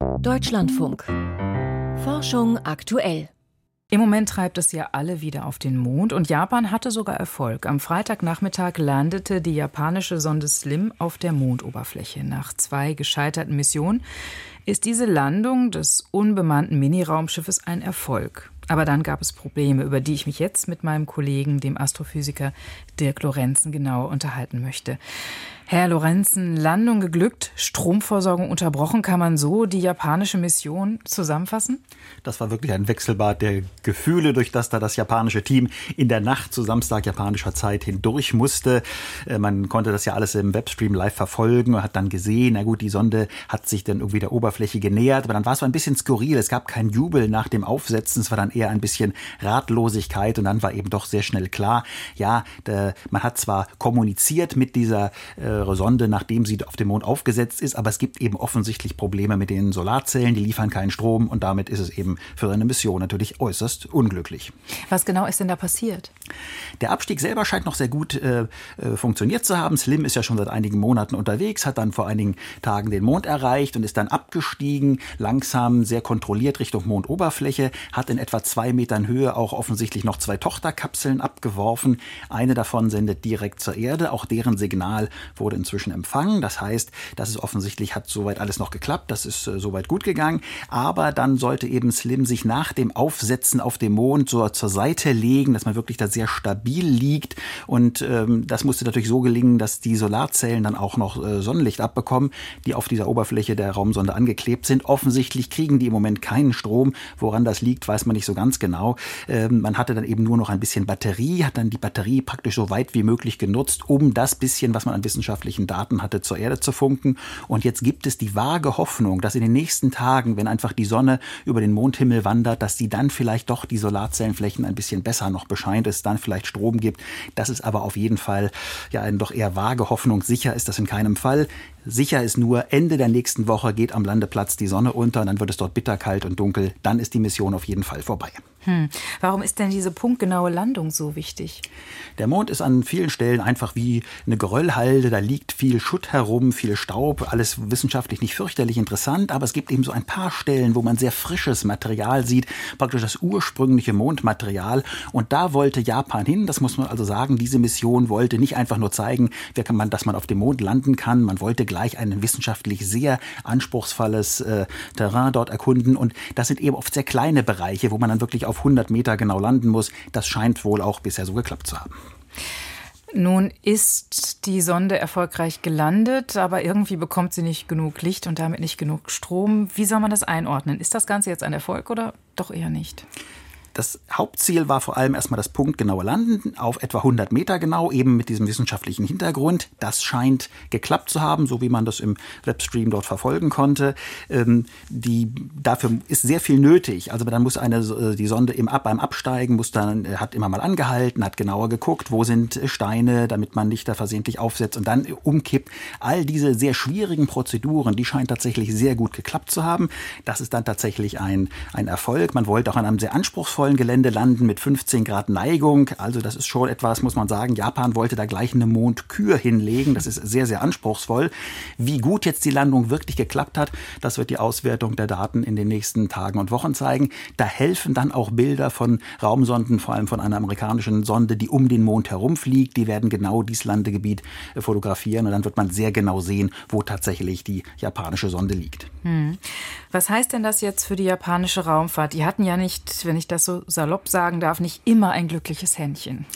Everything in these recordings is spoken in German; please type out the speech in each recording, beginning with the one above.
Deutschlandfunk. Forschung aktuell. Im Moment treibt es ja alle wieder auf den Mond und Japan hatte sogar Erfolg. Am Freitagnachmittag landete die japanische Sonde Slim auf der Mondoberfläche. Nach zwei gescheiterten Missionen ist diese Landung des unbemannten Miniraumschiffes ein Erfolg. Aber dann gab es Probleme, über die ich mich jetzt mit meinem Kollegen, dem Astrophysiker Dirk Lorenzen, genauer unterhalten möchte. Herr Lorenzen, Landung geglückt, Stromversorgung unterbrochen. Kann man so die japanische Mission zusammenfassen? Das war wirklich ein Wechselbad der Gefühle, durch das da das japanische Team in der Nacht zu Samstag japanischer Zeit hindurch musste. Äh, man konnte das ja alles im Webstream live verfolgen und hat dann gesehen, na gut, die Sonde hat sich dann irgendwie der Oberfläche genähert, aber dann war es so ein bisschen skurril. Es gab keinen Jubel nach dem Aufsetzen, es war dann eher ein bisschen Ratlosigkeit und dann war eben doch sehr schnell klar, ja, man hat zwar kommuniziert mit dieser äh, Sonde, nachdem sie auf dem Mond aufgesetzt ist. Aber es gibt eben offensichtlich Probleme mit den Solarzellen, die liefern keinen Strom und damit ist es eben für seine Mission natürlich äußerst unglücklich. Was genau ist denn da passiert? Der Abstieg selber scheint noch sehr gut äh, äh, funktioniert zu haben. Slim ist ja schon seit einigen Monaten unterwegs, hat dann vor einigen Tagen den Mond erreicht und ist dann abgestiegen, langsam, sehr kontrolliert Richtung Mondoberfläche, hat in etwa zwei Metern Höhe auch offensichtlich noch zwei Tochterkapseln abgeworfen. Eine davon sendet direkt zur Erde, auch deren Signal wurde inzwischen empfangen. Das heißt, das ist offensichtlich, hat soweit alles noch geklappt, das ist äh, soweit gut gegangen. Aber dann sollte eben Slim sich nach dem Aufsetzen auf dem Mond so zur Seite legen, dass man wirklich da sehr stabil liegt. Und ähm, das musste natürlich so gelingen, dass die Solarzellen dann auch noch äh, Sonnenlicht abbekommen, die auf dieser Oberfläche der Raumsonde angeklebt sind. Offensichtlich kriegen die im Moment keinen Strom. Woran das liegt, weiß man nicht so ganz genau. Ähm, man hatte dann eben nur noch ein bisschen Batterie, hat dann die Batterie praktisch so weit wie möglich genutzt, um das bisschen, was man an Wissenschaft wissenschaftlichen Daten hatte, zur Erde zu funken. Und jetzt gibt es die vage Hoffnung, dass in den nächsten Tagen, wenn einfach die Sonne über den Mondhimmel wandert, dass die dann vielleicht doch die Solarzellenflächen ein bisschen besser noch bescheint, es dann vielleicht Strom gibt. Das ist aber auf jeden Fall ja eine doch eher vage Hoffnung. Sicher ist das in keinem Fall. Sicher ist nur, Ende der nächsten Woche geht am Landeplatz die Sonne unter, dann wird es dort bitterkalt und dunkel. Dann ist die Mission auf jeden Fall vorbei. Hm. Warum ist denn diese punktgenaue Landung so wichtig? Der Mond ist an vielen Stellen einfach wie eine Geröllhalde. Da liegt viel Schutt herum, viel Staub. Alles wissenschaftlich nicht fürchterlich interessant, aber es gibt eben so ein paar Stellen, wo man sehr frisches Material sieht, praktisch das ursprüngliche Mondmaterial. Und da wollte Japan hin. Das muss man also sagen. Diese Mission wollte nicht einfach nur zeigen, dass man auf dem Mond landen kann. Man wollte gleich ein wissenschaftlich sehr anspruchsvolles äh, Terrain dort erkunden. Und das sind eben oft sehr kleine Bereiche, wo man dann wirklich auf 100 Meter genau landen muss. Das scheint wohl auch bisher so geklappt zu haben. Nun ist die Sonde erfolgreich gelandet, aber irgendwie bekommt sie nicht genug Licht und damit nicht genug Strom. Wie soll man das einordnen? Ist das Ganze jetzt ein Erfolg oder doch eher nicht? Das Hauptziel war vor allem erstmal das punktgenaue Landen auf etwa 100 Meter genau, eben mit diesem wissenschaftlichen Hintergrund. Das scheint geklappt zu haben, so wie man das im Webstream dort verfolgen konnte. Ähm, die, dafür ist sehr viel nötig. Also dann muss eine, äh, die Sonde im beim Absteigen muss dann, äh, hat immer mal angehalten, hat genauer geguckt, wo sind Steine, damit man nicht da versehentlich aufsetzt und dann umkippt. All diese sehr schwierigen Prozeduren, die scheinen tatsächlich sehr gut geklappt zu haben. Das ist dann tatsächlich ein, ein Erfolg. Man wollte auch an einem sehr anspruchsvollen vollen Gelände landen mit 15 Grad Neigung. Also das ist schon etwas, muss man sagen. Japan wollte da gleich eine Mondkür hinlegen. Das ist sehr, sehr anspruchsvoll. Wie gut jetzt die Landung wirklich geklappt hat, das wird die Auswertung der Daten in den nächsten Tagen und Wochen zeigen. Da helfen dann auch Bilder von Raumsonden, vor allem von einer amerikanischen Sonde, die um den Mond herumfliegt. Die werden genau dieses Landegebiet äh, fotografieren und dann wird man sehr genau sehen, wo tatsächlich die japanische Sonde liegt. Hm. Was heißt denn das jetzt für die japanische Raumfahrt? Die hatten ja nicht, wenn ich das so salopp sagen darf, nicht immer ein glückliches Händchen.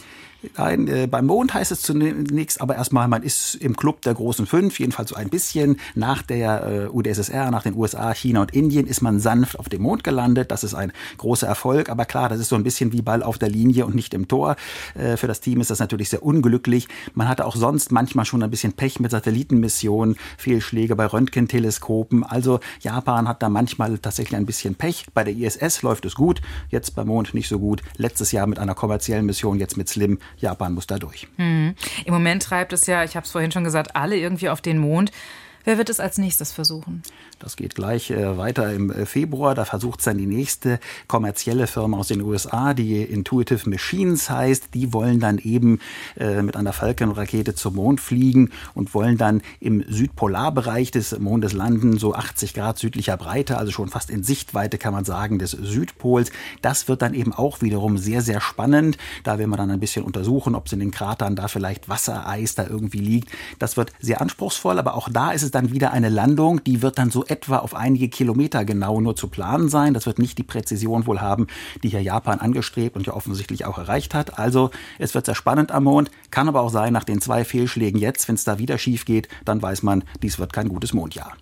Nein, äh, beim Mond heißt es zunächst aber erstmal, man ist im Club der großen fünf, jedenfalls so ein bisschen. Nach der äh, UdSSR, nach den USA, China und Indien ist man sanft auf dem Mond gelandet. Das ist ein großer Erfolg. Aber klar, das ist so ein bisschen wie Ball auf der Linie und nicht im Tor. Äh, für das Team ist das natürlich sehr unglücklich. Man hatte auch sonst manchmal schon ein bisschen Pech mit Satellitenmissionen, Fehlschläge bei Röntgenteleskopen. Also Japan hat da manchmal tatsächlich ein bisschen Pech. Bei der ISS läuft es gut, jetzt beim Mond nicht so gut. Letztes Jahr mit einer kommerziellen Mission, jetzt mit Slim Japan muss da durch. Hm. Im Moment treibt es ja, ich habe es vorhin schon gesagt, alle irgendwie auf den Mond. Wer wird es als nächstes versuchen? Das geht gleich äh, weiter im äh, Februar. Da versucht es dann die nächste kommerzielle Firma aus den USA, die Intuitive Machines heißt. Die wollen dann eben äh, mit einer Falcon-Rakete zum Mond fliegen und wollen dann im Südpolarbereich des Mondes landen, so 80 Grad südlicher Breite, also schon fast in Sichtweite kann man sagen des Südpols. Das wird dann eben auch wiederum sehr, sehr spannend. Da will man dann ein bisschen untersuchen, ob es in den Kratern da vielleicht Wassereis da irgendwie liegt. Das wird sehr anspruchsvoll, aber auch da ist es dann wieder eine Landung, die wird dann so etwa auf einige Kilometer genau nur zu planen sein. Das wird nicht die Präzision wohl haben, die hier Japan angestrebt und ja offensichtlich auch erreicht hat. Also es wird sehr spannend am Mond, kann aber auch sein, nach den zwei Fehlschlägen jetzt, wenn es da wieder schief geht, dann weiß man, dies wird kein gutes Mondjahr.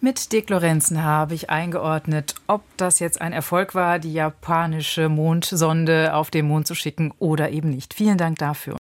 Mit Dick Lorenzen habe ich eingeordnet, ob das jetzt ein Erfolg war, die japanische Mondsonde auf den Mond zu schicken oder eben nicht. Vielen Dank dafür.